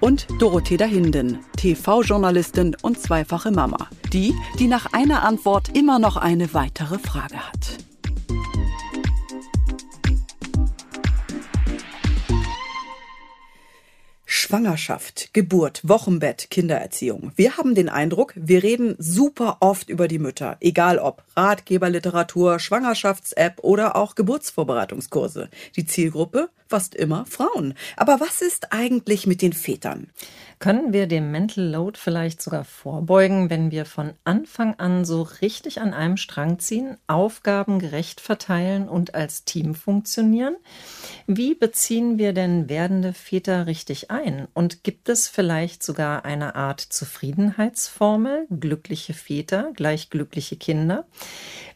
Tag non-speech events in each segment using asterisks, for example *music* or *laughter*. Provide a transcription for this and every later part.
und Dorothea Hinden, TV-Journalistin und zweifache Mama. Die, die nach einer Antwort immer noch eine weitere Frage hat. Schwangerschaft, Geburt, Wochenbett, Kindererziehung. Wir haben den Eindruck, wir reden super oft über die Mütter, egal ob Ratgeberliteratur, Schwangerschafts-App oder auch Geburtsvorbereitungskurse. Die Zielgruppe fast immer Frauen. Aber was ist eigentlich mit den Vätern? Können wir dem Mental Load vielleicht sogar vorbeugen, wenn wir von Anfang an so richtig an einem Strang ziehen, Aufgaben gerecht verteilen und als Team funktionieren? Wie beziehen wir denn werdende Väter richtig ein? Und gibt es vielleicht sogar eine Art Zufriedenheitsformel? Glückliche Väter gleich glückliche Kinder?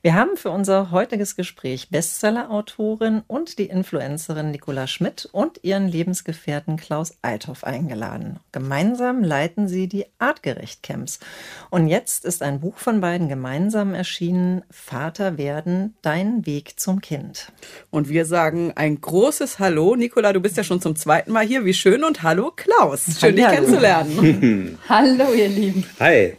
Wir haben für unser heutiges Gespräch Bestseller-Autorin und die Influencerin Nicola Schmidt und ihren Lebensgefährten Klaus Althoff eingeladen. Gemeinsam leiten sie die Artgerecht-Camps. Und jetzt ist ein Buch von beiden gemeinsam erschienen, Vater werden, dein Weg zum Kind. Und wir sagen ein großes Hallo. Nicola, du bist ja schon zum zweiten Mal hier. Wie schön und hallo Klaus. Schön, dich kennenzulernen. *laughs* hallo, ihr Lieben. Hi.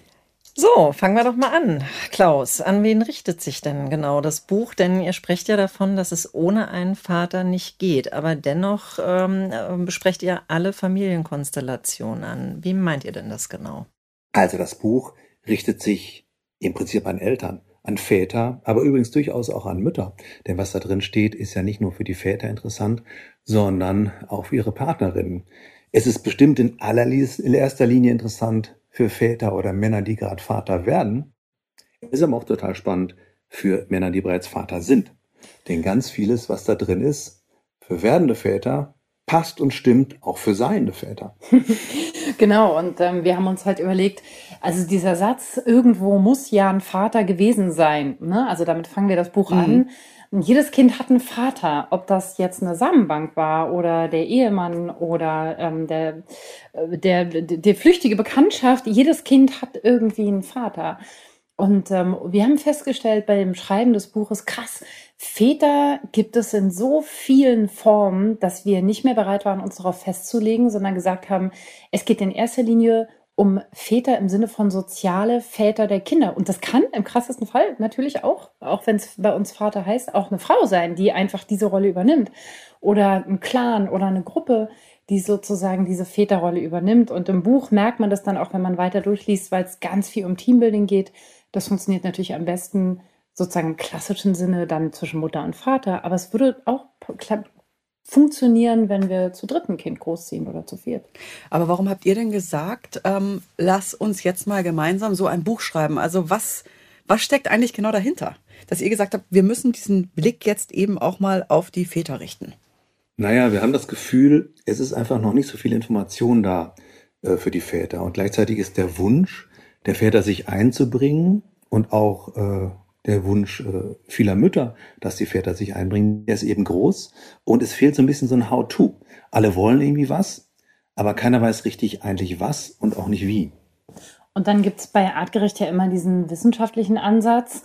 So, fangen wir doch mal an. Klaus, an wen richtet sich denn genau das Buch? Denn ihr sprecht ja davon, dass es ohne einen Vater nicht geht. Aber dennoch ähm, besprecht ihr alle Familienkonstellationen an. Wie meint ihr denn das genau? Also das Buch richtet sich im Prinzip an Eltern, an Väter, aber übrigens durchaus auch an Mütter. Denn was da drin steht, ist ja nicht nur für die Väter interessant, sondern auch für ihre Partnerinnen. Es ist bestimmt in allererster Linie interessant für Väter oder Männer, die gerade Vater werden. Ist aber auch total spannend für Männer, die bereits Vater sind. Denn ganz vieles, was da drin ist, für werdende Väter passt und stimmt auch für seiende Väter. *laughs* genau, und ähm, wir haben uns halt überlegt, also dieser Satz, irgendwo muss ja ein Vater gewesen sein. Ne? Also damit fangen wir das Buch mhm. an. Jedes Kind hat einen Vater, ob das jetzt eine Samenbank war oder der Ehemann oder ähm, der, äh, der, der flüchtige Bekanntschaft. Jedes Kind hat irgendwie einen Vater. Und ähm, wir haben festgestellt bei dem Schreiben des Buches, krass, Väter gibt es in so vielen Formen, dass wir nicht mehr bereit waren, uns darauf festzulegen, sondern gesagt haben, es geht in erster Linie um Väter im Sinne von soziale Väter der Kinder. Und das kann im krassesten Fall natürlich auch, auch wenn es bei uns Vater heißt, auch eine Frau sein, die einfach diese Rolle übernimmt. Oder ein Clan oder eine Gruppe, die sozusagen diese Väterrolle übernimmt. Und im Buch merkt man das dann auch, wenn man weiter durchliest, weil es ganz viel um Teambuilding geht. Das funktioniert natürlich am besten sozusagen im klassischen Sinne dann zwischen Mutter und Vater. Aber es würde auch funktionieren, wenn wir zu dritten Kind großziehen oder zu viert. Aber warum habt ihr denn gesagt, ähm, lass uns jetzt mal gemeinsam so ein Buch schreiben? Also was, was steckt eigentlich genau dahinter? Dass ihr gesagt habt, wir müssen diesen Blick jetzt eben auch mal auf die Väter richten. Naja, wir haben das Gefühl, es ist einfach noch nicht so viel Information da äh, für die Väter. Und gleichzeitig ist der Wunsch der Väter, sich einzubringen und auch äh, der Wunsch äh, vieler Mütter, dass die Väter sich einbringen, der ist eben groß. Und es fehlt so ein bisschen so ein How-to. Alle wollen irgendwie was, aber keiner weiß richtig eigentlich was und auch nicht wie. Und dann gibt's bei Artgerecht ja immer diesen wissenschaftlichen Ansatz.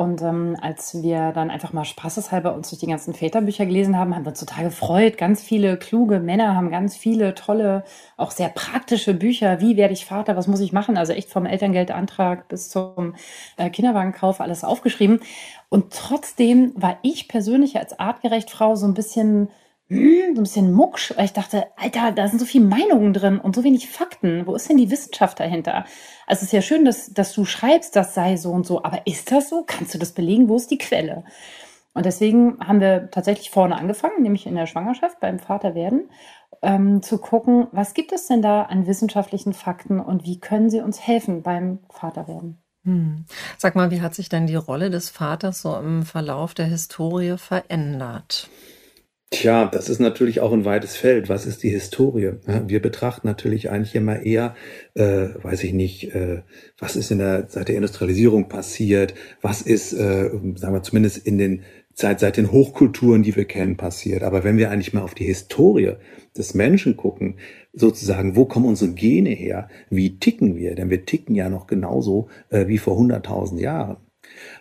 Und ähm, als wir dann einfach mal spaßeshalber uns durch die ganzen Väterbücher gelesen haben, haben wir uns total gefreut. Ganz viele kluge Männer haben ganz viele tolle, auch sehr praktische Bücher. Wie werde ich Vater? Was muss ich machen? Also echt vom Elterngeldantrag bis zum äh, Kinderwagenkauf alles aufgeschrieben. Und trotzdem war ich persönlich als artgerecht Frau so ein bisschen hm, so ein bisschen mucksch, weil ich dachte, Alter, da sind so viele Meinungen drin und so wenig Fakten. Wo ist denn die Wissenschaft dahinter? Also es ist ja schön, dass, dass du schreibst, das sei so und so, aber ist das so? Kannst du das belegen? Wo ist die Quelle? Und deswegen haben wir tatsächlich vorne angefangen, nämlich in der Schwangerschaft beim Vaterwerden, ähm, zu gucken, was gibt es denn da an wissenschaftlichen Fakten und wie können sie uns helfen beim Vaterwerden? Hm. Sag mal, wie hat sich denn die Rolle des Vaters so im Verlauf der Historie verändert? Tja, das ist natürlich auch ein weites Feld. Was ist die Historie? Wir betrachten natürlich eigentlich immer eher, äh, weiß ich nicht, äh, was ist in der seit der Industrialisierung passiert, was ist, äh, sagen wir zumindest in den seit, seit den Hochkulturen, die wir kennen, passiert. Aber wenn wir eigentlich mal auf die Historie des Menschen gucken, sozusagen, wo kommen unsere Gene her? Wie ticken wir? Denn wir ticken ja noch genauso äh, wie vor 100.000 Jahren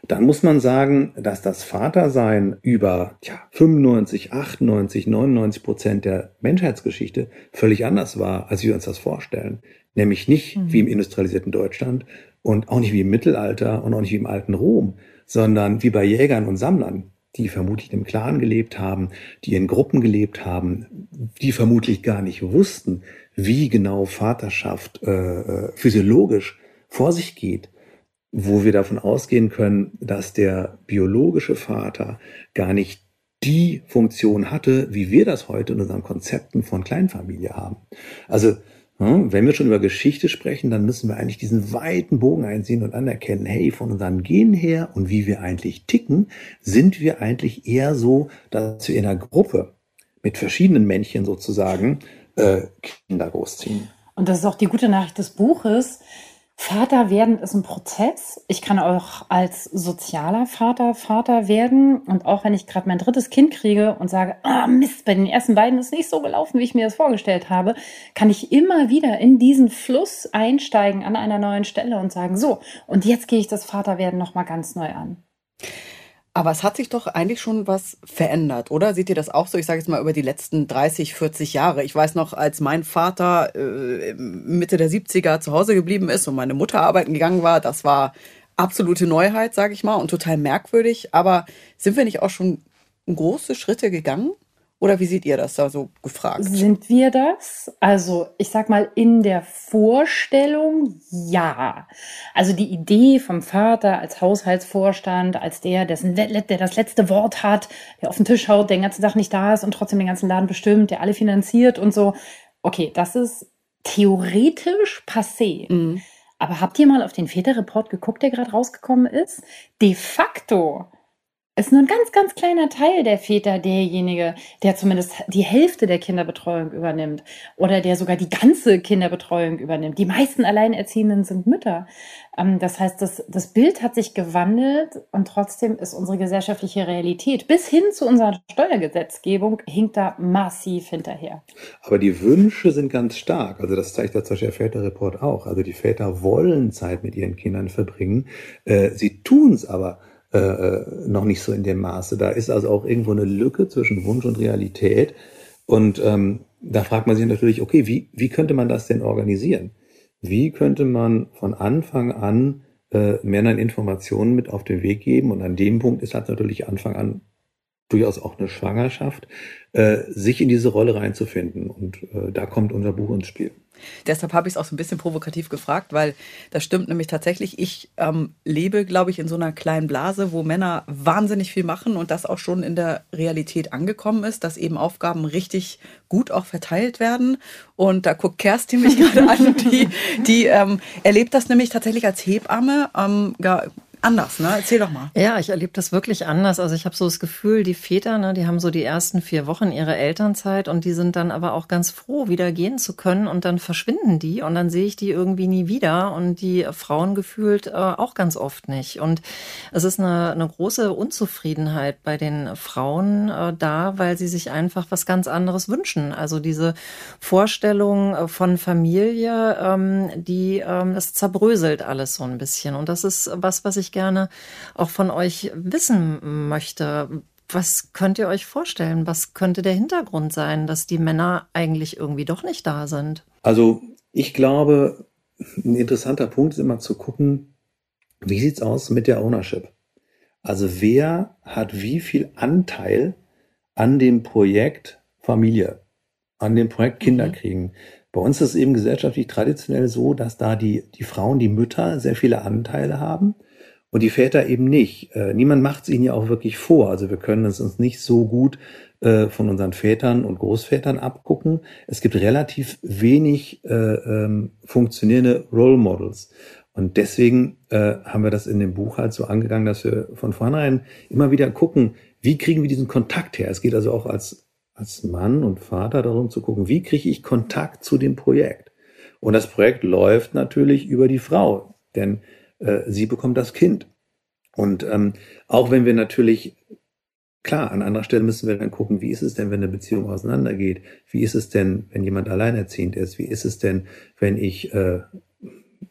dann muss man sagen, dass das Vatersein über ja, 95, 98, 99 Prozent der Menschheitsgeschichte völlig anders war, als wir uns das vorstellen. Nämlich nicht mhm. wie im industrialisierten Deutschland und auch nicht wie im Mittelalter und auch nicht wie im alten Rom, sondern wie bei Jägern und Sammlern, die vermutlich im Clan gelebt haben, die in Gruppen gelebt haben, die vermutlich gar nicht wussten, wie genau Vaterschaft äh, äh physiologisch vor sich geht wo wir davon ausgehen können, dass der biologische Vater gar nicht die Funktion hatte, wie wir das heute in unseren Konzepten von Kleinfamilie haben. Also, hm, wenn wir schon über Geschichte sprechen, dann müssen wir eigentlich diesen weiten Bogen einsehen und anerkennen, hey, von unseren Genen her und wie wir eigentlich ticken, sind wir eigentlich eher so, dass wir in einer Gruppe mit verschiedenen Männchen sozusagen äh, Kinder großziehen. Und das ist auch die gute Nachricht des Buches Vater werden ist ein Prozess. Ich kann auch als sozialer Vater Vater werden. Und auch wenn ich gerade mein drittes Kind kriege und sage, ah Mist, bei den ersten beiden ist nicht so gelaufen, wie ich mir das vorgestellt habe, kann ich immer wieder in diesen Fluss einsteigen an einer neuen Stelle und sagen, so, und jetzt gehe ich das Vaterwerden nochmal ganz neu an. Aber es hat sich doch eigentlich schon was verändert, oder? Seht ihr das auch so? Ich sage jetzt mal über die letzten 30, 40 Jahre. Ich weiß noch, als mein Vater äh, Mitte der 70er zu Hause geblieben ist und meine Mutter arbeiten gegangen war, das war absolute Neuheit, sage ich mal, und total merkwürdig. Aber sind wir nicht auch schon große Schritte gegangen? Oder wie seht ihr das da so gefragt? Sind wir das? Also ich sag mal, in der Vorstellung ja. Also die Idee vom Vater als Haushaltsvorstand, als der, dessen, der das letzte Wort hat, der auf den Tisch haut, der den ganzen Tag nicht da ist und trotzdem den ganzen Laden bestimmt, der alle finanziert und so. Okay, das ist theoretisch passé. Mhm. Aber habt ihr mal auf den Väterreport geguckt, der gerade rausgekommen ist? De facto ist nur ein ganz, ganz kleiner Teil der Väter derjenige, der zumindest die Hälfte der Kinderbetreuung übernimmt oder der sogar die ganze Kinderbetreuung übernimmt. Die meisten Alleinerziehenden sind Mütter. Ähm, das heißt, das, das Bild hat sich gewandelt und trotzdem ist unsere gesellschaftliche Realität bis hin zu unserer Steuergesetzgebung hinkt da massiv hinterher. Aber die Wünsche sind ganz stark. Also das zeigt der zum Beispiel der Väterreport auch. Also die Väter wollen Zeit mit ihren Kindern verbringen. Äh, sie tun es aber äh, äh, noch nicht so in dem Maße. Da ist also auch irgendwo eine Lücke zwischen Wunsch und Realität. Und ähm, da fragt man sich natürlich, okay, wie, wie könnte man das denn organisieren? Wie könnte man von Anfang an äh, Männern Informationen mit auf den Weg geben? Und an dem Punkt ist halt natürlich Anfang an durchaus auch eine Schwangerschaft, äh, sich in diese Rolle reinzufinden. Und äh, da kommt unser Buch ins Spiel. Deshalb habe ich es auch so ein bisschen provokativ gefragt, weil das stimmt nämlich tatsächlich. Ich ähm, lebe, glaube ich, in so einer kleinen Blase, wo Männer wahnsinnig viel machen und das auch schon in der Realität angekommen ist, dass eben Aufgaben richtig gut auch verteilt werden. Und da guckt Kerstin mich *laughs* gerade an, die, die ähm, erlebt das nämlich tatsächlich als Hebamme. Ähm, anders, ne? Erzähl doch mal. Ja, ich erlebe das wirklich anders. Also ich habe so das Gefühl, die Väter, ne, die haben so die ersten vier Wochen ihrer Elternzeit und die sind dann aber auch ganz froh, wieder gehen zu können und dann verschwinden die und dann sehe ich die irgendwie nie wieder und die Frauen gefühlt äh, auch ganz oft nicht. Und es ist eine, eine große Unzufriedenheit bei den Frauen äh, da, weil sie sich einfach was ganz anderes wünschen. Also diese Vorstellung äh, von Familie, ähm, die, ähm, das zerbröselt alles so ein bisschen. Und das ist was, was ich ich gerne auch von euch wissen möchte. Was könnt ihr euch vorstellen? Was könnte der Hintergrund sein, dass die Männer eigentlich irgendwie doch nicht da sind? Also ich glaube, ein interessanter Punkt ist immer zu gucken, wie sieht es aus mit der Ownership? Also wer hat wie viel Anteil an dem Projekt Familie, an dem Projekt Kinder mhm. kriegen? Bei uns ist es eben gesellschaftlich traditionell so, dass da die, die Frauen, die Mütter sehr viele Anteile haben und die Väter eben nicht. Äh, niemand macht es ihnen ja auch wirklich vor. Also wir können es uns nicht so gut äh, von unseren Vätern und Großvätern abgucken. Es gibt relativ wenig äh, ähm, funktionierende Role Models. Und deswegen haben wir das in dem Buch halt so angegangen, dass wir von vornherein immer wieder gucken, wie kriegen wir diesen Kontakt her. Es geht also auch als als Mann und Vater darum zu gucken, wie kriege ich Kontakt zu dem Projekt? Und das Projekt läuft natürlich über die Frau, denn äh, sie bekommt das Kind. Und ähm, auch wenn wir natürlich, klar, an anderer Stelle müssen wir dann gucken, wie ist es denn, wenn eine Beziehung auseinandergeht? Wie ist es denn, wenn jemand alleinerziehend ist? Wie ist es denn, wenn ich äh,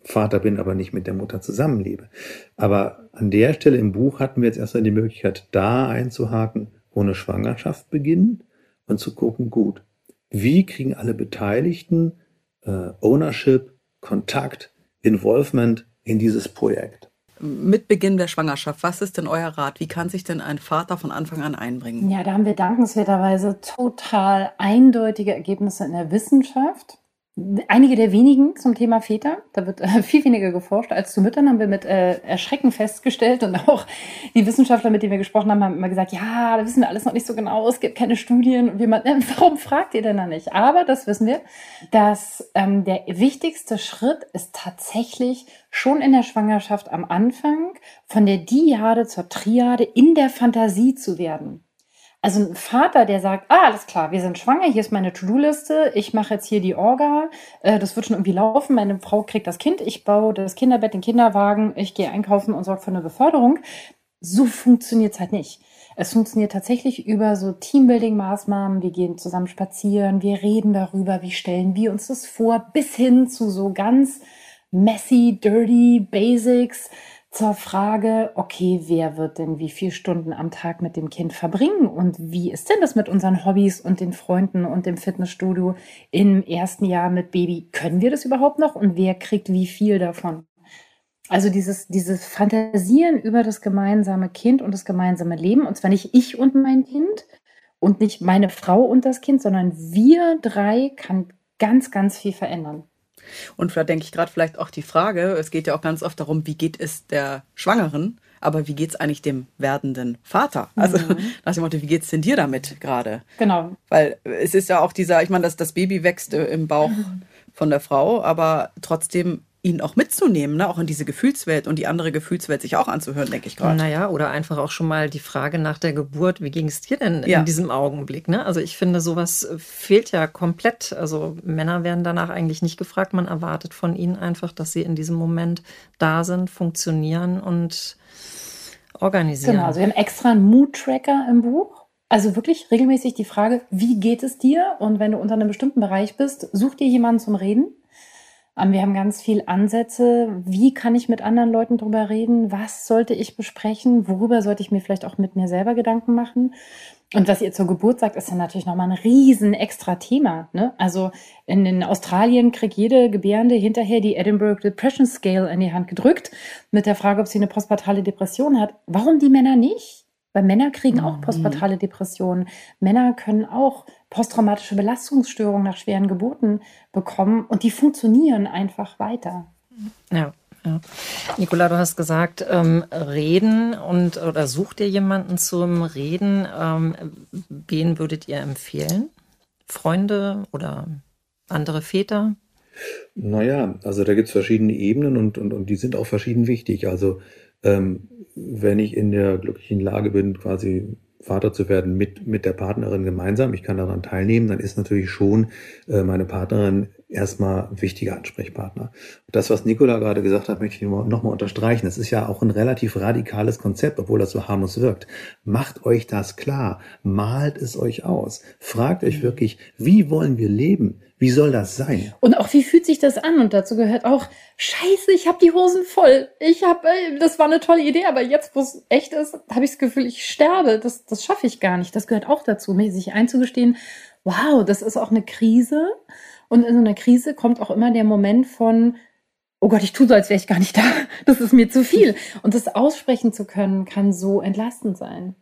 Vater bin, aber nicht mit der Mutter zusammenlebe? Aber an der Stelle im Buch hatten wir jetzt erstmal die Möglichkeit, da einzuhaken, wo eine Schwangerschaft beginnt und zu gucken, gut, wie kriegen alle Beteiligten äh, Ownership, Kontakt, Involvement in dieses Projekt? Mit Beginn der Schwangerschaft, was ist denn euer Rat? Wie kann sich denn ein Vater von Anfang an einbringen? Ja, da haben wir dankenswerterweise total eindeutige Ergebnisse in der Wissenschaft einige der wenigen zum Thema Väter. Da wird äh, viel weniger geforscht als zu Müttern, haben wir mit äh, Erschrecken festgestellt. Und auch die Wissenschaftler, mit denen wir gesprochen haben, haben immer gesagt, ja, da wissen wir alles noch nicht so genau, es gibt keine Studien. Und wir mal, äh, *laughs* warum fragt ihr denn da nicht? Aber das wissen wir, dass ähm, der wichtigste Schritt ist tatsächlich schon in der Schwangerschaft am Anfang von der Diade zur Triade in der Fantasie zu werden. Also ein Vater, der sagt, ah, alles klar, wir sind schwanger, hier ist meine To-Do-Liste, ich mache jetzt hier die Orga, äh, das wird schon irgendwie laufen, meine Frau kriegt das Kind, ich baue das Kinderbett, den Kinderwagen, ich gehe einkaufen und sorge für eine Beförderung. So funktioniert's halt nicht. Es funktioniert tatsächlich über so Teambuilding-Maßnahmen. Wir gehen zusammen spazieren, wir reden darüber, wie stellen wir uns das vor, bis hin zu so ganz messy, dirty Basics zur Frage, okay, wer wird denn wie viele Stunden am Tag mit dem Kind verbringen und wie ist denn das mit unseren Hobbys und den Freunden und dem Fitnessstudio im ersten Jahr mit Baby? Können wir das überhaupt noch und wer kriegt wie viel davon? Also dieses, dieses Fantasieren über das gemeinsame Kind und das gemeinsame Leben und zwar nicht ich und mein Kind und nicht meine Frau und das Kind, sondern wir drei kann ganz, ganz viel verändern. Und da denke ich gerade vielleicht auch die Frage, es geht ja auch ganz oft darum, wie geht es der Schwangeren, aber wie geht es eigentlich dem werdenden Vater? Also mhm. *laughs* nach dem Motto, wie geht es denn dir damit gerade? Genau. Weil es ist ja auch dieser, ich meine, das, das Baby wächst äh, im Bauch mhm. *laughs* von der Frau, aber trotzdem ihn auch mitzunehmen, ne? auch in diese Gefühlswelt und die andere Gefühlswelt sich auch anzuhören, denke ich gerade. Naja, oder einfach auch schon mal die Frage nach der Geburt, wie ging es dir denn ja. in diesem Augenblick? Ne? Also ich finde, sowas fehlt ja komplett. Also Männer werden danach eigentlich nicht gefragt. Man erwartet von ihnen einfach, dass sie in diesem Moment da sind, funktionieren und organisieren. Genau, also wir haben extra einen Mood-Tracker im Buch. Also wirklich regelmäßig die Frage, wie geht es dir? Und wenn du unter einem bestimmten Bereich bist, such dir jemanden zum Reden wir haben ganz viel Ansätze. Wie kann ich mit anderen Leuten drüber reden? Was sollte ich besprechen? Worüber sollte ich mir vielleicht auch mit mir selber Gedanken machen? Und was ihr zur Geburt sagt, ist ja natürlich nochmal ein riesen extra Thema. Ne? Also in, in Australien kriegt jede Gebärende hinterher die Edinburgh Depression Scale in die Hand gedrückt mit der Frage, ob sie eine postpartale Depression hat. Warum die Männer nicht? Weil Männer kriegen auch mhm. postpartale Depressionen. Männer können auch posttraumatische Belastungsstörungen nach schweren Geburten bekommen und die funktionieren einfach weiter. Ja. Ja. Nicola, du hast gesagt, ähm, reden und oder sucht ihr jemanden zum Reden? Ähm, wen würdet ihr empfehlen? Freunde oder andere Väter? Naja, also da gibt es verschiedene Ebenen und, und, und die sind auch verschieden wichtig. Also ähm, wenn ich in der glücklichen Lage bin, quasi Vater zu werden mit, mit der Partnerin gemeinsam, ich kann daran teilnehmen, dann ist natürlich schon äh, meine Partnerin erstmal wichtiger Ansprechpartner. Das, was Nicola gerade gesagt hat, möchte ich nochmal unterstreichen. Das ist ja auch ein relativ radikales Konzept, obwohl das so harmlos wirkt. Macht euch das klar, malt es euch aus, fragt euch wirklich, wie wollen wir leben? Wie soll das sein? Und auch wie fühlt sich das an? Und dazu gehört auch, scheiße, ich habe die Hosen voll. Ich habe, das war eine tolle Idee, aber jetzt, wo es echt ist, habe ich das Gefühl, ich sterbe. Das, das schaffe ich gar nicht. Das gehört auch dazu, sich einzugestehen, wow, das ist auch eine Krise. Und in so einer Krise kommt auch immer der Moment von, oh Gott, ich tue so, als wäre ich gar nicht da. *laughs* Das ist mir zu viel. Und das aussprechen zu können, kann so entlastend sein.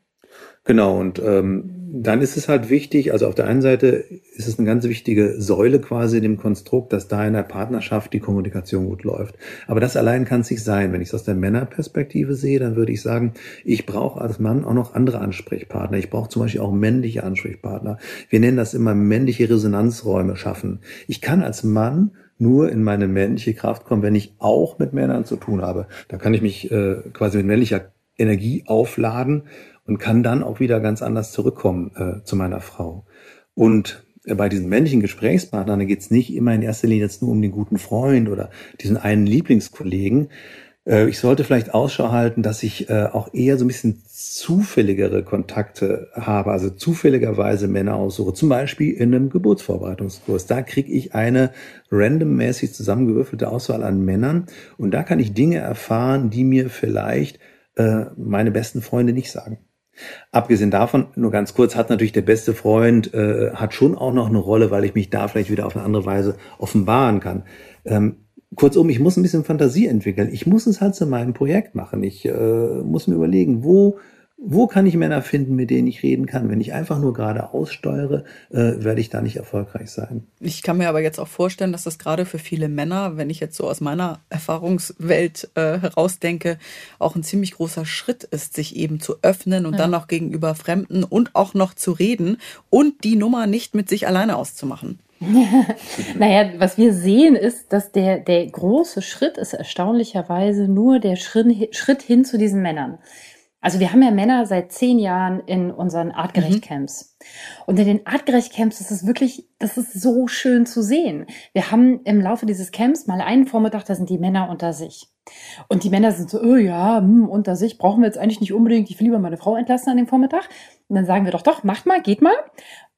Genau, und ähm, dann ist es halt wichtig, also auf der einen Seite ist es eine ganz wichtige Säule quasi in dem Konstrukt, dass da in der Partnerschaft die Kommunikation gut läuft. Aber das allein kann es nicht sein. Wenn ich es aus der Männerperspektive sehe, dann würde ich sagen, ich brauche als Mann auch noch andere Ansprechpartner. Ich brauche zum Beispiel auch männliche Ansprechpartner. Wir nennen das immer männliche Resonanzräume schaffen. Ich kann als Mann nur in meine männliche Kraft kommen, wenn ich auch mit Männern zu tun habe. Da kann ich mich äh, quasi mit männlicher Energie aufladen und kann dann auch wieder ganz anders zurückkommen äh, zu meiner Frau. Und bei diesen männlichen Gesprächspartnern geht es nicht immer in erster Linie jetzt nur um den guten Freund oder diesen einen Lieblingskollegen. Äh, ich sollte vielleicht Ausschau halten, dass ich äh, auch eher so ein bisschen zufälligere Kontakte habe, also zufälligerweise Männer aussuche, zum Beispiel in einem Geburtsvorbereitungskurs. Da kriege ich eine randommäßig zusammengewürfelte Auswahl an Männern und da kann ich Dinge erfahren, die mir vielleicht äh, meine besten Freunde nicht sagen. Abgesehen davon, nur ganz kurz, hat natürlich der beste Freund, äh, hat schon auch noch eine Rolle, weil ich mich da vielleicht wieder auf eine andere Weise offenbaren kann. Ähm, kurzum, ich muss ein bisschen Fantasie entwickeln. Ich muss es halt zu meinem Projekt machen. Ich äh, muss mir überlegen, wo wo kann ich Männer finden, mit denen ich reden kann? Wenn ich einfach nur gerade aussteuere, äh, werde ich da nicht erfolgreich sein. Ich kann mir aber jetzt auch vorstellen, dass das gerade für viele Männer, wenn ich jetzt so aus meiner Erfahrungswelt äh, herausdenke, auch ein ziemlich großer Schritt ist, sich eben zu öffnen und ja. dann auch gegenüber Fremden und auch noch zu reden und die Nummer nicht mit sich alleine auszumachen. *laughs* naja, was wir sehen ist, dass der, der große Schritt ist erstaunlicherweise nur der Schritt, Schritt hin zu diesen Männern. Also wir haben ja Männer seit zehn Jahren in unseren Artgerecht-Camps. Mhm. Und in den Artgerecht-Camps ist es wirklich, das ist so schön zu sehen. Wir haben im Laufe dieses Camps mal einen Vormittag, da sind die Männer unter sich. Und die Männer sind so, oh ja, hm, unter sich brauchen wir jetzt eigentlich nicht unbedingt, ich will lieber meine Frau entlassen an dem Vormittag. Und dann sagen wir doch, doch, macht mal, geht mal.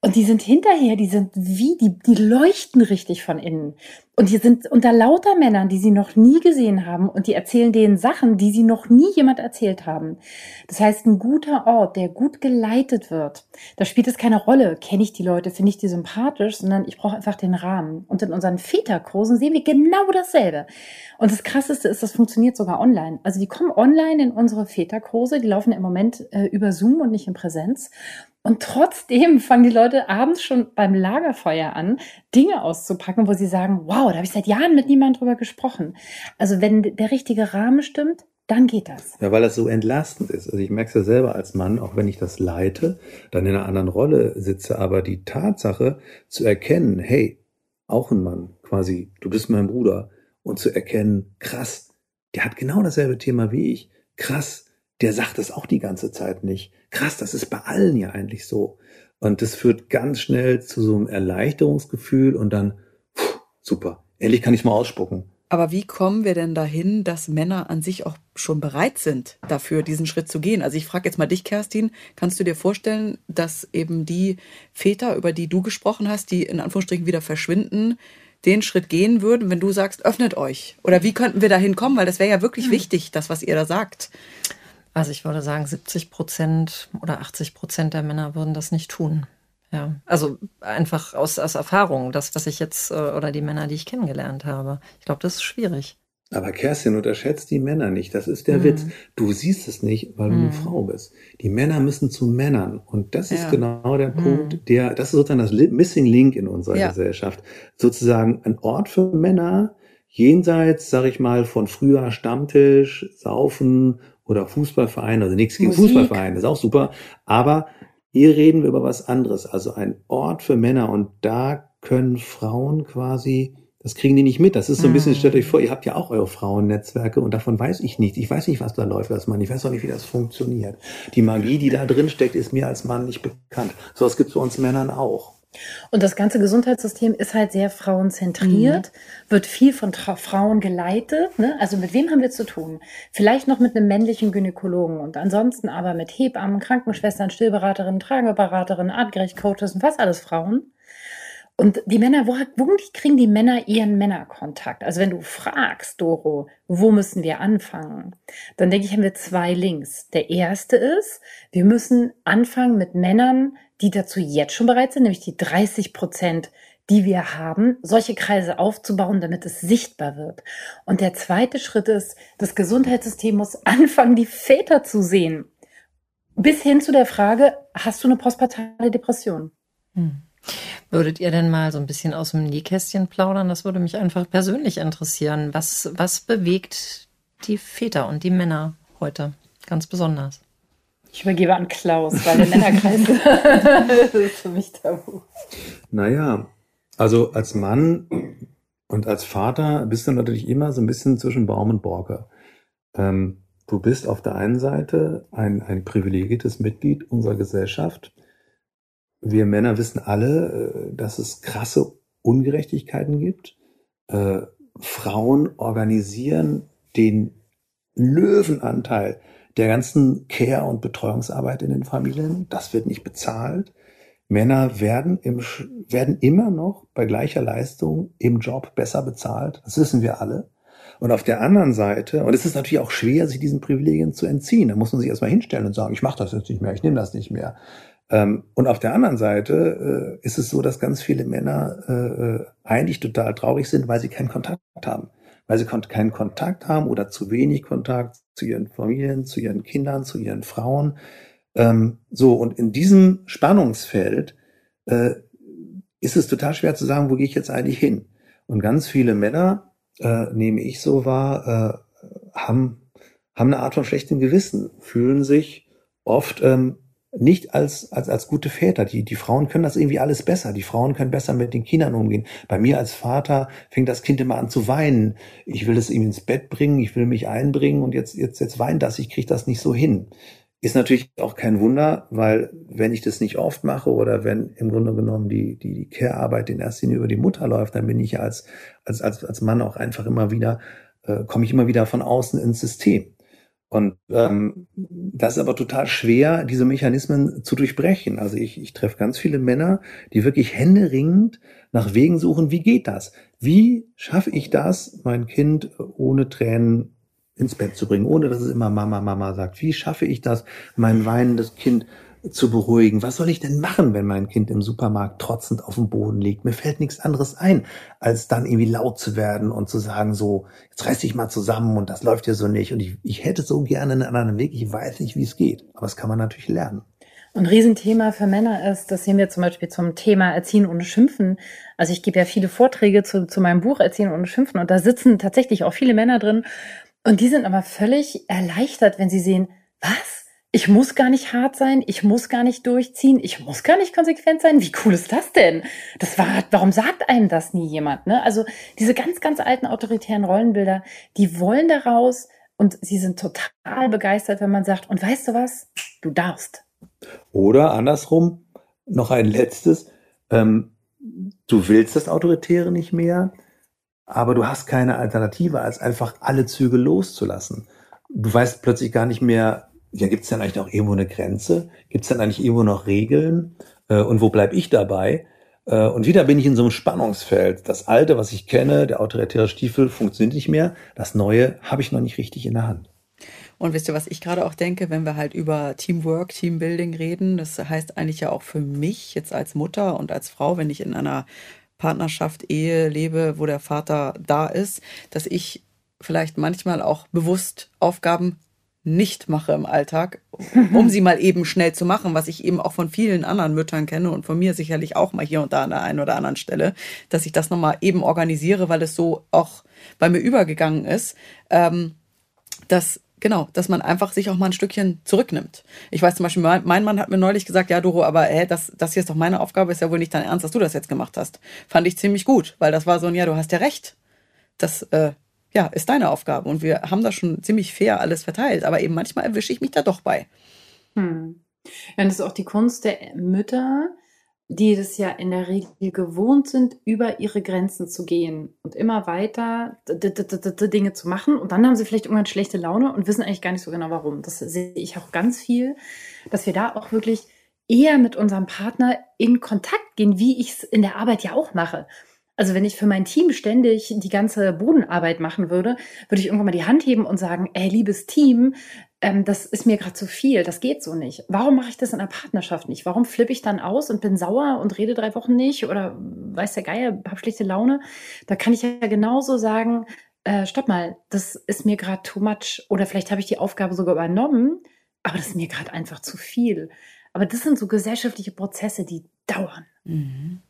Und die sind hinterher, die sind wie, die, die leuchten richtig von innen. Und die sind unter lauter Männern, die sie noch nie gesehen haben und die erzählen denen Sachen, die sie noch nie jemand erzählt haben. Das heißt, ein guter Ort, der gut geleitet wird, da spielt es keine Rolle, kenne ich die Leute, finde ich die sympathisch, sondern ich brauche einfach den Rahmen. Und in unseren Väterkursen sehen wir genau dasselbe. Und das Krasseste ist, das funktioniert sogar online. Also die kommen online in unsere Väterkurse, die laufen im Moment äh, über Zoom und nicht in Präsenz. Und trotzdem fangen die Leute abends schon beim Lagerfeuer an, Dinge auszupacken, wo sie sagen, wow, da habe ich seit Jahren mit niemandem drüber gesprochen. Also wenn der richtige Rahmen stimmt, dann geht das. Ja, weil das so entlastend ist. Also ich merke es ja selber als Mann, auch wenn ich das leite, dann in einer anderen Rolle sitze, aber die Tatsache zu erkennen, hey, auch ein Mann, quasi, du bist mein Bruder, und zu erkennen, krass, der hat genau dasselbe Thema wie ich. Krass, der sagt es auch die ganze Zeit nicht. Krass, das ist bei allen ja eigentlich so. Und das führt ganz schnell zu so einem Erleichterungsgefühl und dann, pff, super, endlich kann ich mal ausspucken. Aber wie kommen wir denn dahin, dass Männer an sich auch schon bereit sind, dafür diesen Schritt zu gehen? Also ich frage jetzt mal dich, Kerstin, kannst du dir vorstellen, dass eben die Väter, über die du gesprochen hast, die in Anführungsstrichen wieder verschwinden, den Schritt gehen würden, wenn du sagst, öffnet euch? Oder wie könnten wir dahin kommen? Weil das wäre ja wirklich hm. wichtig, das, was ihr da sagt. Also ich würde sagen, 70 Prozent oder 80 Prozent der Männer würden das nicht tun. Ja, also einfach aus, aus Erfahrung, das, was ich jetzt, äh, oder die Männer, die ich kennengelernt habe. Ich glaube, das ist schwierig. Aber Kerstin, unterschätzt die Männer nicht. Das ist der mhm. Witz. Du siehst es nicht, weil du eine mhm. Frau bist. Die Männer müssen zu Männern. Und das ist ja. genau der mhm. Punkt, der, das ist sozusagen das Missing Link in unserer ja. Gesellschaft. Sozusagen ein Ort für Männer, jenseits, sag ich mal, von früher Stammtisch, Saufen oder Fußballverein, also nichts gegen Fußballverein, ist auch super. Aber hier reden wir über was anderes, also ein Ort für Männer und da können Frauen quasi, das kriegen die nicht mit. Das ist so ein bisschen, stellt euch vor, ihr habt ja auch eure Frauennetzwerke und davon weiß ich nichts. Ich weiß nicht, was da läuft als Mann. Ich weiß auch nicht, wie das funktioniert. Die Magie, die da drin steckt, ist mir als Mann nicht bekannt. So was gibt es bei uns Männern auch. Und das ganze Gesundheitssystem ist halt sehr frauenzentriert, mhm. wird viel von Tra Frauen geleitet. Ne? Also mit wem haben wir zu tun? Vielleicht noch mit einem männlichen Gynäkologen und ansonsten aber mit Hebammen, Krankenschwestern, Stillberaterinnen, Trageberaterinnen, Artgerecht-Coaches und was alles Frauen. Und die Männer, wo, wo kriegen die Männer ihren Männerkontakt? Also wenn du fragst, Doro, wo müssen wir anfangen? Dann denke ich, haben wir zwei Links. Der erste ist, wir müssen anfangen mit Männern, die dazu jetzt schon bereit sind, nämlich die 30 Prozent, die wir haben, solche Kreise aufzubauen, damit es sichtbar wird. Und der zweite Schritt ist, das Gesundheitssystem muss anfangen, die Väter zu sehen. Bis hin zu der Frage, hast du eine postpartale Depression? Hm. Würdet ihr denn mal so ein bisschen aus dem Nähkästchen plaudern? Das würde mich einfach persönlich interessieren. Was, was bewegt die Väter und die Männer heute ganz besonders? Ich übergebe an Klaus, weil der Männerkreis *laughs* das ist für mich tabu. Naja, also als Mann und als Vater bist du natürlich immer so ein bisschen zwischen Baum und Borke. Ähm, du bist auf der einen Seite ein, ein privilegiertes Mitglied unserer Gesellschaft, wir Männer wissen alle, äh, dass es krasse Ungerechtigkeiten gibt. Äh, Frauen organisieren den Löwenanteil der ganzen Care- und Betreuungsarbeit in den Familien. Das wird nicht bezahlt. Männer werden, im, werden immer noch bei gleicher Leistung im Job besser bezahlt. Das wissen wir alle. Und auf der anderen Seite, und es ist natürlich auch schwer, sich diesen Privilegien zu entziehen. Da muss man sich erstmal hinstellen und sagen, ich mache das jetzt nicht mehr, ich nehme das nicht mehr. Ähm, und auf der anderen Seite äh, ist es so, dass ganz viele Männer äh, äh, eigentlich total traurig sind, weil sie keinen Kontakt haben. Weil sie keinen Kontakt haben oder zu wenig Kontakt zu ihren Familien, zu ihren Kindern, zu ihren Frauen. Ähm, so, und in diesem Spannungsfeld ist es total schwer zu sagen, wo gehe ich jetzt eigentlich hin? Und ganz viele Männer, nehme ich so wahr, haben, haben eine Art von schlechtem Gewissen, fühlen sich oft ähm, nicht als, als, als gute Väter. Die, die Frauen können das irgendwie alles besser. Die Frauen können besser mit den Kindern umgehen. Bei mir als Vater fängt das Kind immer an zu weinen. Ich will es ihm ins Bett bringen, ich will mich einbringen und jetzt, jetzt, jetzt weint das. Ich kriege das nicht so hin. Ist natürlich auch kein Wunder, weil wenn ich das nicht oft mache oder wenn im Grunde genommen die, die, die Care-Arbeit in erster Linie über die Mutter läuft, dann bin ich ja als, als, als, als Mann auch einfach immer wieder, äh, komme ich immer wieder von außen ins System. Und ähm, das ist aber total schwer, diese Mechanismen zu durchbrechen. Also ich, ich treffe ganz viele Männer, die wirklich händeringend nach Wegen suchen, wie geht das? Wie schaffe ich das, mein Kind ohne Tränen ins Bett zu bringen, ohne dass es immer Mama, Mama sagt? Wie schaffe ich das, mein weinendes Kind zu beruhigen. Was soll ich denn machen, wenn mein Kind im Supermarkt trotzend auf dem Boden liegt? Mir fällt nichts anderes ein, als dann irgendwie laut zu werden und zu sagen, so, jetzt reiß dich mal zusammen und das läuft ja so nicht. Und ich, ich hätte so gerne einen anderen Weg. Ich weiß nicht, wie es geht. Aber das kann man natürlich lernen. Ein Riesenthema für Männer ist, das sehen wir zum Beispiel zum Thema Erziehen ohne Schimpfen. Also ich gebe ja viele Vorträge zu, zu meinem Buch Erziehen ohne Schimpfen und da sitzen tatsächlich auch viele Männer drin und die sind aber völlig erleichtert, wenn sie sehen, was? Ich muss gar nicht hart sein, ich muss gar nicht durchziehen, ich muss gar nicht konsequent sein. Wie cool ist das denn? Das war, warum sagt einem das nie jemand? Ne? Also diese ganz, ganz alten autoritären Rollenbilder, die wollen daraus und sie sind total begeistert, wenn man sagt, und weißt du was? Du darfst. Oder andersrum, noch ein letztes, ähm, du willst das Autoritäre nicht mehr, aber du hast keine Alternative, als einfach alle Züge loszulassen. Du weißt plötzlich gar nicht mehr, ja, gibt es dann eigentlich noch irgendwo eine Grenze? Gibt es dann eigentlich irgendwo noch Regeln? Äh, und wo bleibe ich dabei? Äh, und wieder bin ich in so einem Spannungsfeld. Das Alte, was ich kenne, der autoritäre Stiefel, funktioniert nicht mehr. Das Neue habe ich noch nicht richtig in der Hand. Und wisst ihr, was ich gerade auch denke, wenn wir halt über Teamwork, Teambuilding reden? Das heißt eigentlich ja auch für mich jetzt als Mutter und als Frau, wenn ich in einer Partnerschaft, Ehe lebe, wo der Vater da ist, dass ich vielleicht manchmal auch bewusst Aufgaben nicht mache im Alltag, um sie mal eben schnell zu machen, was ich eben auch von vielen anderen Müttern kenne und von mir sicherlich auch mal hier und da an der einen oder anderen Stelle, dass ich das nochmal eben organisiere, weil es so auch bei mir übergegangen ist, ähm, dass genau, dass man einfach sich auch mal ein Stückchen zurücknimmt. Ich weiß zum Beispiel, mein Mann hat mir neulich gesagt, ja, Doro, aber hä, das, das hier ist doch meine Aufgabe, ist ja wohl nicht dein Ernst, dass du das jetzt gemacht hast. Fand ich ziemlich gut, weil das war so ein, ja, du hast ja recht. Das äh, ja, ist deine Aufgabe. Und wir haben da schon ziemlich fair alles verteilt. Aber eben manchmal erwische ich mich da doch bei. Hm. Ja, das ist auch die Kunst der Mütter, die das ja in der Regel gewohnt sind, über ihre Grenzen zu gehen und immer weiter Dinge zu machen. Und dann haben sie vielleicht irgendwann schlechte Laune und wissen eigentlich gar nicht so genau warum. Das sehe ich auch ganz viel, dass wir da auch wirklich eher mit unserem Partner in Kontakt gehen, wie ich es in der Arbeit ja auch mache. Also wenn ich für mein Team ständig die ganze Bodenarbeit machen würde, würde ich irgendwann mal die Hand heben und sagen, ey, liebes Team, ähm, das ist mir gerade zu viel, das geht so nicht. Warum mache ich das in einer Partnerschaft nicht? Warum flippe ich dann aus und bin sauer und rede drei Wochen nicht oder weiß der Geier, habe schlechte Laune? Da kann ich ja genauso sagen, äh, stopp mal, das ist mir gerade too much oder vielleicht habe ich die Aufgabe sogar übernommen, aber das ist mir gerade einfach zu viel. Aber das sind so gesellschaftliche Prozesse, die dauern. Mhm.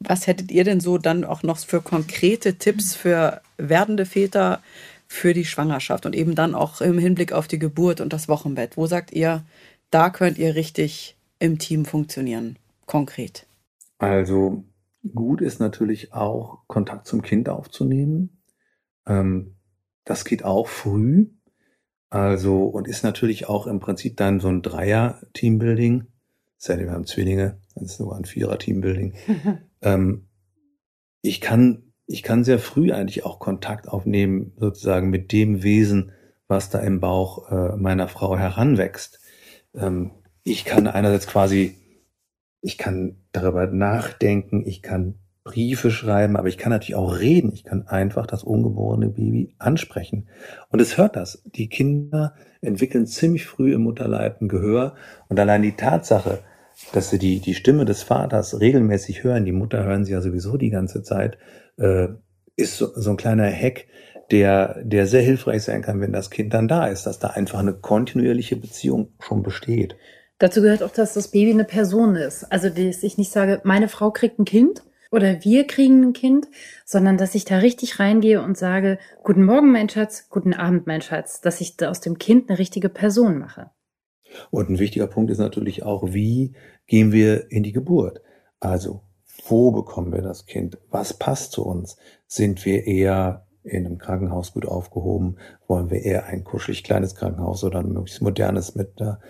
Was hättet ihr denn so dann auch noch für konkrete Tipps für werdende Väter für die Schwangerschaft und eben dann auch im Hinblick auf die Geburt und das Wochenbett? Wo sagt ihr, da könnt ihr richtig im Team funktionieren, konkret? Also gut ist natürlich auch Kontakt zum Kind aufzunehmen. Ähm, das geht auch früh. Also und ist natürlich auch im Prinzip dann so ein Dreier-Teambuilding. Sally, wir haben Zwillinge, das ist sogar ein Vierer-Teambuilding. *laughs* ähm, ich kann, ich kann sehr früh eigentlich auch Kontakt aufnehmen, sozusagen mit dem Wesen, was da im Bauch äh, meiner Frau heranwächst. Ähm, ich kann einerseits quasi, ich kann darüber nachdenken, ich kann Briefe schreiben, aber ich kann natürlich auch reden. Ich kann einfach das ungeborene Baby ansprechen. Und es hört das. Die Kinder entwickeln ziemlich früh im Mutterleib ein Gehör. Und allein die Tatsache, dass sie die, die Stimme des Vaters regelmäßig hören, die Mutter hören sie ja sowieso die ganze Zeit, äh, ist so, so ein kleiner Hack, der, der sehr hilfreich sein kann, wenn das Kind dann da ist, dass da einfach eine kontinuierliche Beziehung schon besteht. Dazu gehört auch, dass das Baby eine Person ist. Also, dass ich nicht sage, meine Frau kriegt ein Kind oder wir kriegen ein Kind, sondern dass ich da richtig reingehe und sage, guten Morgen, mein Schatz, guten Abend, mein Schatz, dass ich da aus dem Kind eine richtige Person mache. Und ein wichtiger Punkt ist natürlich auch, wie gehen wir in die Geburt? Also, wo bekommen wir das Kind? Was passt zu uns? Sind wir eher in einem Krankenhaus gut aufgehoben? Wollen wir eher ein kuschelig kleines Krankenhaus oder ein möglichst modernes mit der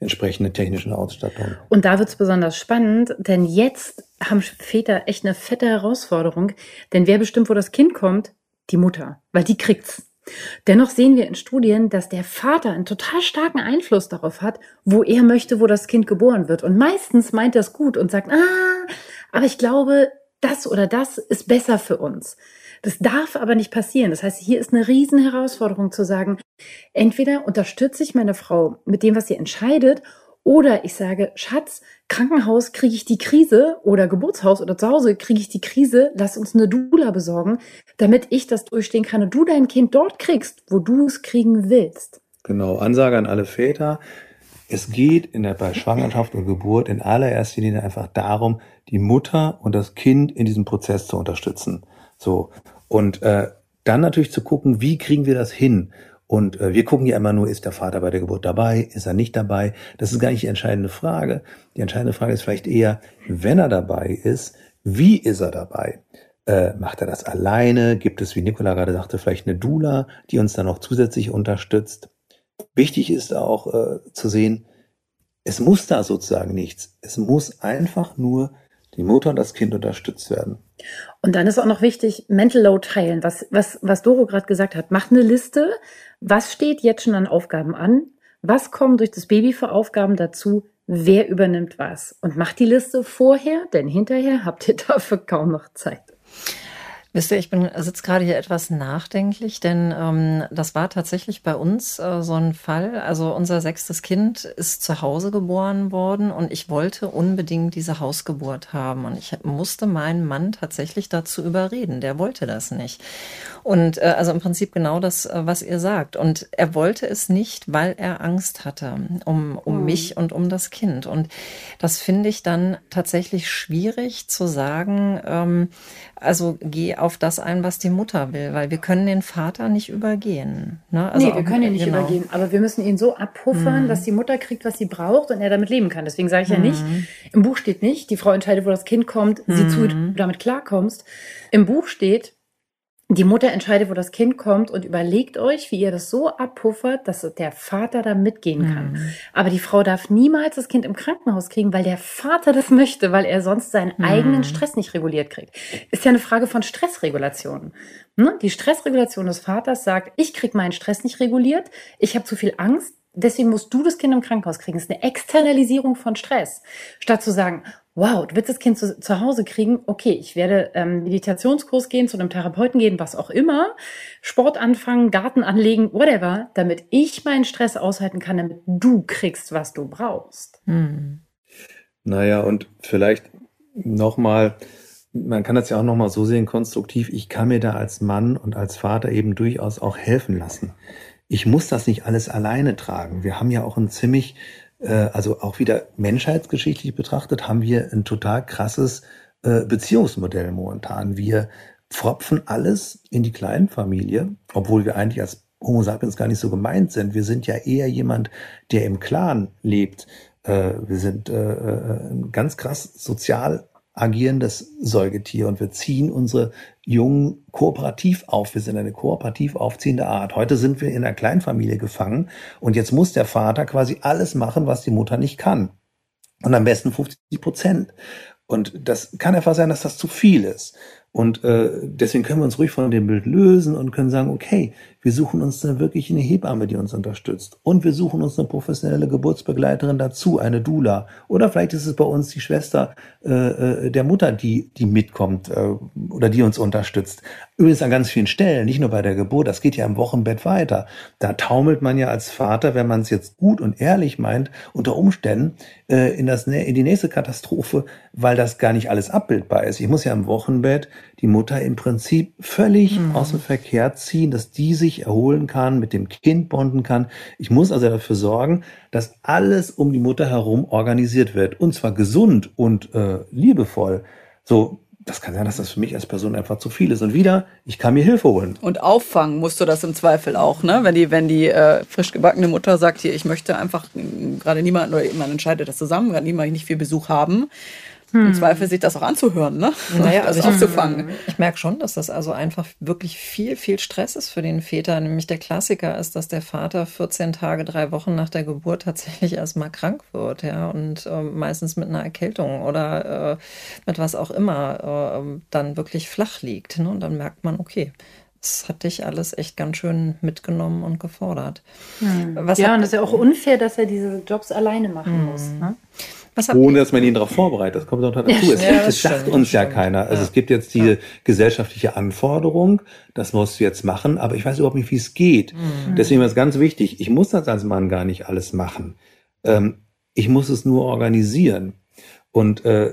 entsprechenden technischen Ausstattung? Und da wird es besonders spannend, denn jetzt haben Väter echt eine fette Herausforderung. Denn wer bestimmt, wo das Kind kommt? Die Mutter, weil die kriegt's. Dennoch sehen wir in Studien, dass der Vater einen total starken Einfluss darauf hat, wo er möchte, wo das Kind geboren wird. Und meistens meint er es gut und sagt, ah, aber ich glaube, das oder das ist besser für uns. Das darf aber nicht passieren. Das heißt, hier ist eine riesen Herausforderung zu sagen, entweder unterstütze ich meine Frau mit dem, was sie entscheidet, oder ich sage, Schatz, Krankenhaus kriege ich die Krise oder Geburtshaus oder zu Hause kriege ich die Krise, lass uns eine Dula besorgen, damit ich das durchstehen kann und du dein Kind dort kriegst, wo du es kriegen willst. Genau, Ansage an alle Väter. Es geht in der, bei Schwangerschaft und Geburt in allererster Linie einfach darum, die Mutter und das Kind in diesem Prozess zu unterstützen. So. Und äh, dann natürlich zu gucken, wie kriegen wir das hin? Und äh, wir gucken ja immer nur, ist der Vater bei der Geburt dabei, ist er nicht dabei? Das ist gar nicht die entscheidende Frage. Die entscheidende Frage ist vielleicht eher, wenn er dabei ist, wie ist er dabei? Äh, macht er das alleine? Gibt es, wie Nicola gerade sagte, vielleicht eine Dula, die uns dann noch zusätzlich unterstützt? Wichtig ist auch äh, zu sehen, es muss da sozusagen nichts. Es muss einfach nur die Mutter und das Kind unterstützt werden. Und dann ist auch noch wichtig, Mental Load teilen. Was, was, was Doro gerade gesagt hat, mach eine Liste. Was steht jetzt schon an Aufgaben an? Was kommen durch das Baby für Aufgaben dazu? Wer übernimmt was? Und mach die Liste vorher, denn hinterher habt ihr *laughs* dafür kaum noch Zeit. Wisst ihr, ich bin sitze gerade hier etwas nachdenklich, denn ähm, das war tatsächlich bei uns äh, so ein Fall. Also unser sechstes Kind ist zu Hause geboren worden und ich wollte unbedingt diese Hausgeburt haben und ich musste meinen Mann tatsächlich dazu überreden. Der wollte das nicht. Und äh, also im Prinzip genau das, äh, was ihr sagt. Und er wollte es nicht, weil er Angst hatte um, um mhm. mich und um das Kind. Und das finde ich dann tatsächlich schwierig zu sagen, ähm, also geh auf das ein, was die Mutter will, weil wir können den Vater nicht übergehen. Ne? Also nee, wir können ihn nicht genau. übergehen, aber wir müssen ihn so abpuffern, mhm. dass die Mutter kriegt, was sie braucht und er damit leben kann. Deswegen sage ich mhm. ja nicht, mhm. im Buch steht nicht, die Frau entscheidet, wo das Kind kommt, mhm. sieh zu, wie du damit klarkommst. Im Buch steht, die Mutter entscheidet, wo das Kind kommt und überlegt euch, wie ihr das so abpuffert, dass der Vater da mitgehen kann. Mhm. Aber die Frau darf niemals das Kind im Krankenhaus kriegen, weil der Vater das möchte, weil er sonst seinen mhm. eigenen Stress nicht reguliert kriegt. Ist ja eine Frage von Stressregulation. Ne? Die Stressregulation des Vaters sagt, ich krieg meinen Stress nicht reguliert, ich habe zu viel Angst, deswegen musst du das Kind im Krankenhaus kriegen. Das ist eine Externalisierung von Stress. Statt zu sagen, wow, du willst das Kind zu, zu Hause kriegen, okay, ich werde ähm, Meditationskurs gehen, zu einem Therapeuten gehen, was auch immer, Sport anfangen, Garten anlegen, whatever, damit ich meinen Stress aushalten kann, damit du kriegst, was du brauchst. Hm. Naja, und vielleicht nochmal, man kann das ja auch nochmal so sehen, konstruktiv, ich kann mir da als Mann und als Vater eben durchaus auch helfen lassen. Ich muss das nicht alles alleine tragen. Wir haben ja auch ein ziemlich also auch wieder menschheitsgeschichtlich betrachtet, haben wir ein total krasses äh, Beziehungsmodell momentan. Wir pfropfen alles in die Kleinfamilie, obwohl wir eigentlich als Homo sapiens gar nicht so gemeint sind. Wir sind ja eher jemand, der im Clan lebt. Äh, wir sind ganz krass sozial agierendes Säugetier und wir ziehen unsere Jungen kooperativ auf. Wir sind eine kooperativ aufziehende Art. Heute sind wir in einer Kleinfamilie gefangen und jetzt muss der Vater quasi alles machen, was die Mutter nicht kann. Und am besten 50 Prozent. Und das kann einfach sein, dass das zu viel ist. Und äh, deswegen können wir uns ruhig von dem Bild lösen und können sagen, okay, wir suchen uns dann wirklich eine Hebamme, die uns unterstützt. Und wir suchen uns eine professionelle Geburtsbegleiterin dazu, eine Dula. Oder vielleicht ist es bei uns die Schwester äh, äh, der Mutter, die, die mitkommt äh, oder die uns unterstützt. Übrigens an ganz vielen Stellen, nicht nur bei der Geburt, das geht ja im Wochenbett weiter. Da taumelt man ja als Vater, wenn man es jetzt gut und ehrlich meint, unter Umständen äh, in, das, in die nächste Katastrophe, weil das gar nicht alles abbildbar ist. Ich muss ja im Wochenbett die Mutter im Prinzip völlig mhm. aus dem Verkehr ziehen, dass die sich erholen kann, mit dem Kind bonden kann. Ich muss also dafür sorgen, dass alles um die Mutter herum organisiert wird. Und zwar gesund und äh, liebevoll. So, das kann sein, dass das für mich als Person einfach zu viel ist. Und wieder, ich kann mir Hilfe holen. Und auffangen musst du das im Zweifel auch, ne? Wenn die, wenn die äh, frisch gebackene Mutter sagt, hier, ich möchte einfach gerade niemand, oder man entscheidet das zusammen, gerade niemand nicht viel Besuch haben. Hm. Im Zweifel sich das auch anzuhören, ne? Naja, *laughs* also ich, aufzufangen. Ich merke schon, dass das also einfach wirklich viel, viel Stress ist für den Väter. Nämlich der Klassiker ist, dass der Vater 14 Tage, drei Wochen nach der Geburt tatsächlich erstmal krank wird, ja, und äh, meistens mit einer Erkältung oder äh, mit was auch immer äh, dann wirklich flach liegt. Ne? Und dann merkt man, okay, das hat dich alles echt ganz schön mitgenommen und gefordert. Hm. ja, und es ist ja auch unfair, dass er diese Jobs alleine machen hm. muss. Ne? Ohne dass man ihn darauf vorbereitet. Das kommt noch dazu. Es, ja, es sagt uns ja keiner. Also es gibt jetzt diese gesellschaftliche Anforderung, das musst du jetzt machen, aber ich weiß überhaupt nicht, wie es geht. Mhm. Deswegen ist es ganz wichtig, ich muss das als Mann gar nicht alles machen. Ähm, ich muss es nur organisieren. Und äh,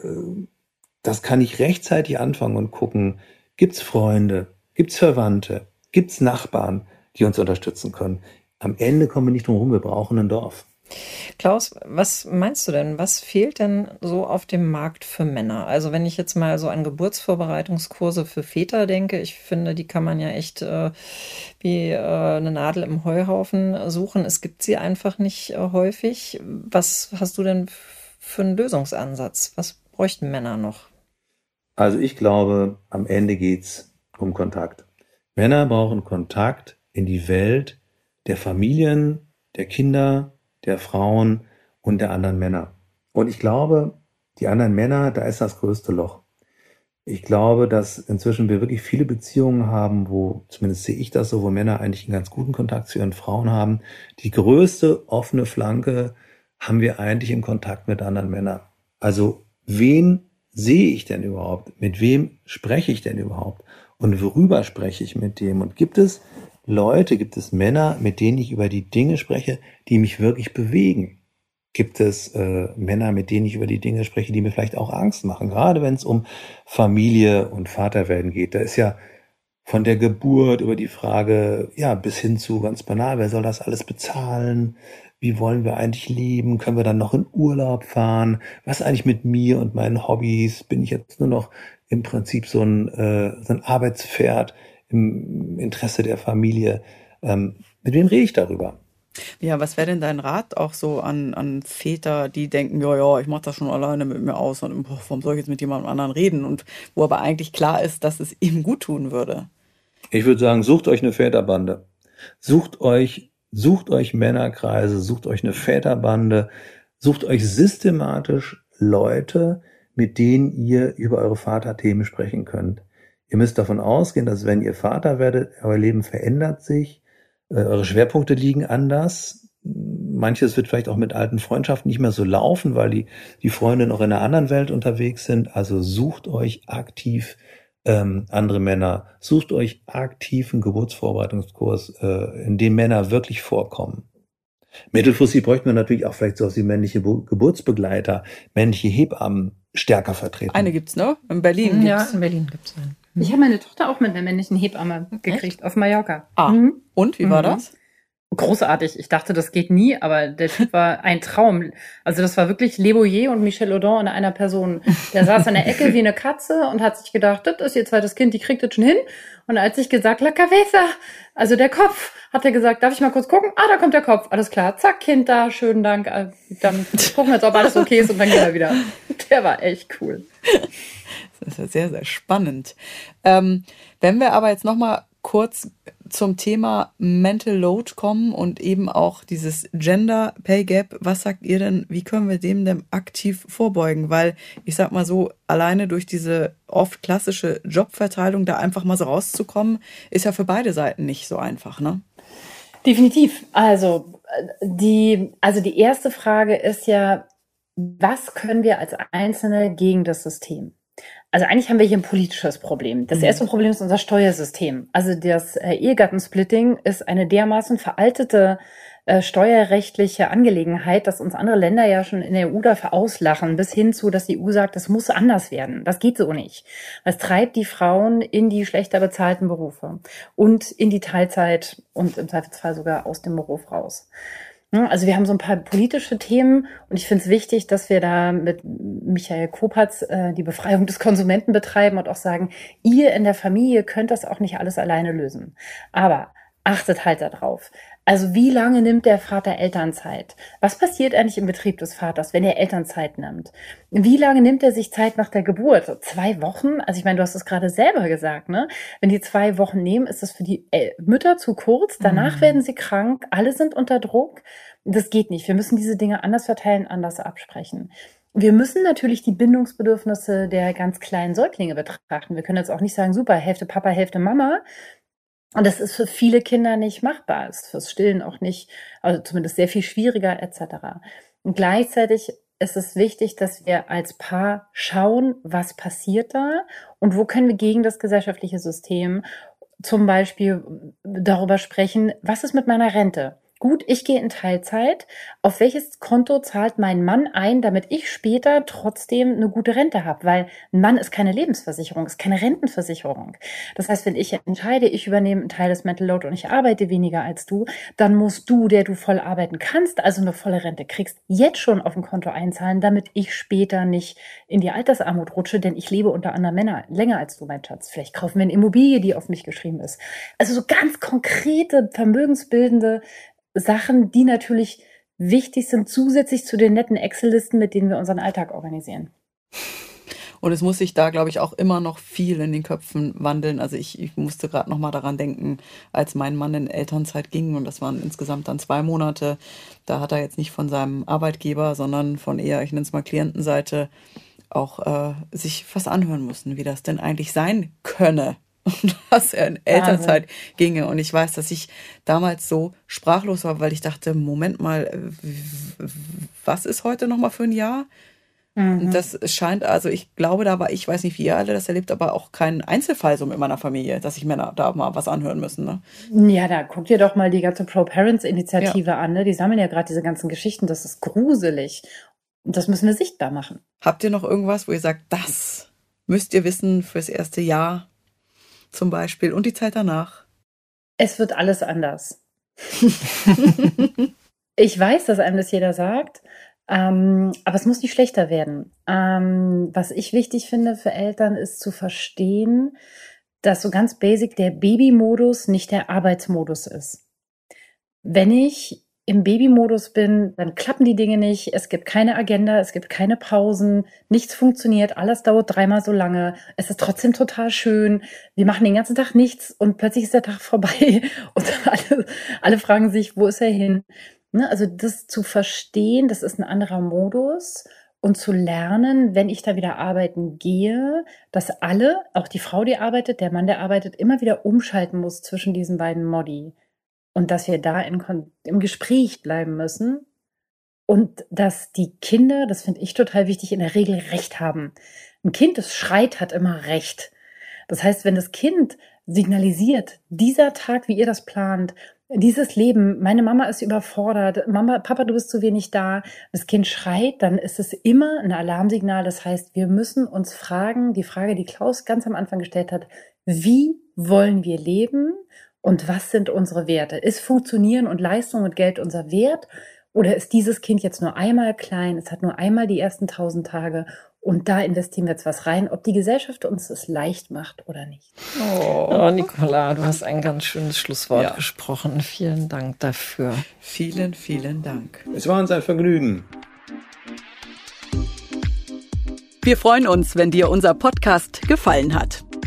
das kann ich rechtzeitig anfangen und gucken, gibt's Freunde, gibt's Verwandte, gibt's Nachbarn, die uns unterstützen können. Am Ende kommen wir nicht drum herum, wir brauchen ein Dorf. Klaus, was meinst du denn? Was fehlt denn so auf dem Markt für Männer? Also wenn ich jetzt mal so an Geburtsvorbereitungskurse für Väter denke, ich finde, die kann man ja echt äh, wie äh, eine Nadel im Heuhaufen suchen. Es gibt sie einfach nicht äh, häufig. Was hast du denn für einen Lösungsansatz? Was bräuchten Männer noch? Also ich glaube, am Ende geht es um Kontakt. Männer brauchen Kontakt in die Welt der Familien, der Kinder, der Frauen und der anderen Männer. Und ich glaube, die anderen Männer, da ist das größte Loch. Ich glaube, dass inzwischen wir wirklich viele Beziehungen haben, wo, zumindest sehe ich das so, wo Männer eigentlich einen ganz guten Kontakt zu ihren Frauen haben. Die größte offene Flanke haben wir eigentlich im Kontakt mit anderen Männern. Also, wen sehe ich denn überhaupt? Mit wem spreche ich denn überhaupt? Und worüber spreche ich mit dem? Und gibt es Leute, gibt es Männer, mit denen ich über die Dinge spreche, die mich wirklich bewegen? Gibt es äh, Männer, mit denen ich über die Dinge spreche, die mir vielleicht auch Angst machen? Gerade wenn es um Familie und Vaterwerden geht. Da ist ja von der Geburt über die Frage, ja, bis hin zu ganz banal, wer soll das alles bezahlen? Wie wollen wir eigentlich leben? Können wir dann noch in Urlaub fahren? Was eigentlich mit mir und meinen Hobbys? Bin ich jetzt nur noch im Prinzip so ein, äh, so ein Arbeitspferd? Im Interesse der Familie. Ähm, mit wem rede ich darüber? Ja, was wäre denn dein Rat auch so an, an Väter, die denken, ja, ja, ich mache das schon alleine mit mir aus und boah, warum soll ich jetzt mit jemandem anderen reden? Und wo aber eigentlich klar ist, dass es ihm gut tun würde. Ich würde sagen, sucht euch eine Väterbande. Sucht euch, sucht euch Männerkreise, sucht euch eine Väterbande, sucht euch systematisch Leute, mit denen ihr über eure Vaterthemen sprechen könnt. Ihr müsst davon ausgehen, dass wenn ihr Vater werdet, euer Leben verändert sich, äh, eure Schwerpunkte liegen anders. Manches wird vielleicht auch mit alten Freundschaften nicht mehr so laufen, weil die, die Freunde noch in einer anderen Welt unterwegs sind. Also sucht euch aktiv ähm, andere Männer, sucht euch aktiv einen Geburtsvorbereitungskurs, äh, in dem Männer wirklich vorkommen. Mittelfristig bräuchten wir natürlich auch vielleicht so aus wie männliche Geburtsbegleiter, männliche Hebammen stärker vertreten. Eine gibt's, ne? In Berlin. Ja, in Berlin gibt's eine. Ich habe meine Tochter auch mit einer männlichen Hebamme gekriegt Echt? auf Mallorca. Ah. Mhm. Und wie war mhm. das? Großartig. Ich dachte, das geht nie, aber der Typ war ein Traum. Also das war wirklich Leboyer und Michel Audin in einer Person. Der saß in der Ecke wie eine Katze und hat sich gedacht, das ist ihr zweites Kind, die kriegt das schon hin. Und als ich gesagt, la cabeza, also der Kopf, hat er gesagt, darf ich mal kurz gucken? Ah, da kommt der Kopf. Alles klar, zack, Kind da, schönen Dank. Äh, dann gucken wir jetzt, ob alles okay ist und dann geht er wieder. Der war echt cool. Das ist ja sehr, sehr spannend. Ähm, wenn wir aber jetzt nochmal kurz zum Thema Mental Load kommen und eben auch dieses Gender Pay Gap. Was sagt ihr denn, wie können wir dem denn aktiv vorbeugen? Weil ich sag mal so, alleine durch diese oft klassische Jobverteilung da einfach mal so rauszukommen, ist ja für beide Seiten nicht so einfach, ne? Definitiv. Also die, also die erste Frage ist ja, was können wir als Einzelne gegen das System? Also eigentlich haben wir hier ein politisches Problem. Das mhm. erste Problem ist unser Steuersystem. Also das äh, Ehegattensplitting ist eine dermaßen veraltete äh, steuerrechtliche Angelegenheit, dass uns andere Länder ja schon in der EU dafür auslachen, bis hin zu, dass die EU sagt, das muss anders werden. Das geht so nicht. Das treibt die Frauen in die schlechter bezahlten Berufe und in die Teilzeit und im Zweifelsfall sogar aus dem Beruf raus. Ne? Also wir haben so ein paar politische Themen und ich finde es wichtig, dass wir da mit Michael Kopatz äh, die Befreiung des Konsumenten betreiben und auch sagen, ihr in der Familie könnt das auch nicht alles alleine lösen. Aber achtet halt darauf. Also wie lange nimmt der Vater Elternzeit? Was passiert eigentlich im Betrieb des Vaters, wenn er Elternzeit nimmt? Wie lange nimmt er sich Zeit nach der Geburt? Zwei Wochen? Also ich meine, du hast es gerade selber gesagt, ne? Wenn die zwei Wochen nehmen, ist das für die äh, Mütter zu kurz. Danach mhm. werden sie krank. Alle sind unter Druck. Das geht nicht. Wir müssen diese Dinge anders verteilen, anders absprechen. Wir müssen natürlich die Bindungsbedürfnisse der ganz kleinen Säuglinge betrachten. Wir können jetzt auch nicht sagen, super, Hälfte Papa, Hälfte Mama, und das ist für viele Kinder nicht machbar, ist fürs Stillen auch nicht, also zumindest sehr viel schwieriger etc. Und gleichzeitig ist es wichtig, dass wir als Paar schauen, was passiert da und wo können wir gegen das gesellschaftliche System zum Beispiel darüber sprechen, was ist mit meiner Rente? Gut, ich gehe in Teilzeit. Auf welches Konto zahlt mein Mann ein, damit ich später trotzdem eine gute Rente habe? Weil ein Mann ist keine Lebensversicherung, ist keine Rentenversicherung. Das heißt, wenn ich entscheide, ich übernehme einen Teil des Mental Load und ich arbeite weniger als du, dann musst du, der du voll arbeiten kannst, also eine volle Rente kriegst, jetzt schon auf ein Konto einzahlen, damit ich später nicht in die Altersarmut rutsche, denn ich lebe unter anderem Männer länger als du, mein Schatz. Vielleicht kaufen wir eine Immobilie, die auf mich geschrieben ist. Also so ganz konkrete, vermögensbildende Sachen, die natürlich wichtig sind, zusätzlich zu den netten Excel-Listen, mit denen wir unseren Alltag organisieren. Und es muss sich da, glaube ich, auch immer noch viel in den Köpfen wandeln. Also ich, ich musste gerade noch mal daran denken, als mein Mann in Elternzeit ging und das waren insgesamt dann zwei Monate. Da hat er jetzt nicht von seinem Arbeitgeber, sondern von eher, ich nenne es mal Klientenseite, auch äh, sich was anhören müssen, wie das denn eigentlich sein könne, *laughs* und was er in Elternzeit Wahnsinn. ginge. Und ich weiß, dass ich damals so sprachlos war, weil ich dachte, Moment mal, was ist heute nochmal für ein Jahr? Mhm. Und das scheint, also ich glaube, da war, ich weiß nicht, wie ihr alle das erlebt, aber auch kein Einzelfall so mit meiner Familie, dass sich Männer da mal was anhören müssen. Ne? Ja, da guck dir doch mal die ganze Pro-Parents-Initiative ja. an. Ne? Die sammeln ja gerade diese ganzen Geschichten. Das ist gruselig. Und das müssen wir sichtbar machen. Habt ihr noch irgendwas, wo ihr sagt, das müsst ihr wissen fürs erste Jahr? Zum Beispiel und die Zeit danach? Es wird alles anders. *laughs* ich weiß, dass einem das jeder sagt, ähm, aber es muss nicht schlechter werden. Ähm, was ich wichtig finde für Eltern ist zu verstehen, dass so ganz basic der Babymodus nicht der Arbeitsmodus ist. Wenn ich im Babymodus bin, dann klappen die Dinge nicht, es gibt keine Agenda, es gibt keine Pausen, nichts funktioniert, alles dauert dreimal so lange, es ist trotzdem total schön, wir machen den ganzen Tag nichts und plötzlich ist der Tag *laughs* vorbei. Und alle, alle fragen sich, wo ist er hin? Ne, also das zu verstehen, das ist ein anderer Modus. Und zu lernen, wenn ich da wieder arbeiten gehe, dass alle, auch die Frau, die arbeitet, der Mann, der arbeitet, immer wieder umschalten muss zwischen diesen beiden Modi und dass wir da in, im Gespräch bleiben müssen und dass die Kinder, das finde ich total wichtig, in der Regel Recht haben. Ein Kind, das schreit, hat immer Recht. Das heißt, wenn das Kind signalisiert, dieser Tag, wie ihr das plant, dieses Leben, meine Mama ist überfordert, Mama, Papa, du bist zu wenig da, das Kind schreit, dann ist es immer ein Alarmsignal. Das heißt, wir müssen uns fragen, die Frage, die Klaus ganz am Anfang gestellt hat, wie wollen wir leben und was sind unsere Werte? Ist Funktionieren und Leistung und Geld unser Wert? Oder ist dieses Kind jetzt nur einmal klein? Es hat nur einmal die ersten tausend Tage und da investieren wir jetzt was rein, ob die Gesellschaft uns das leicht macht oder nicht. Oh, oh Nicola, du hast ein ganz schönes Schlusswort ja. gesprochen. Vielen Dank dafür. Vielen, vielen Dank. Es war uns ein Vergnügen. Wir freuen uns, wenn dir unser Podcast gefallen hat.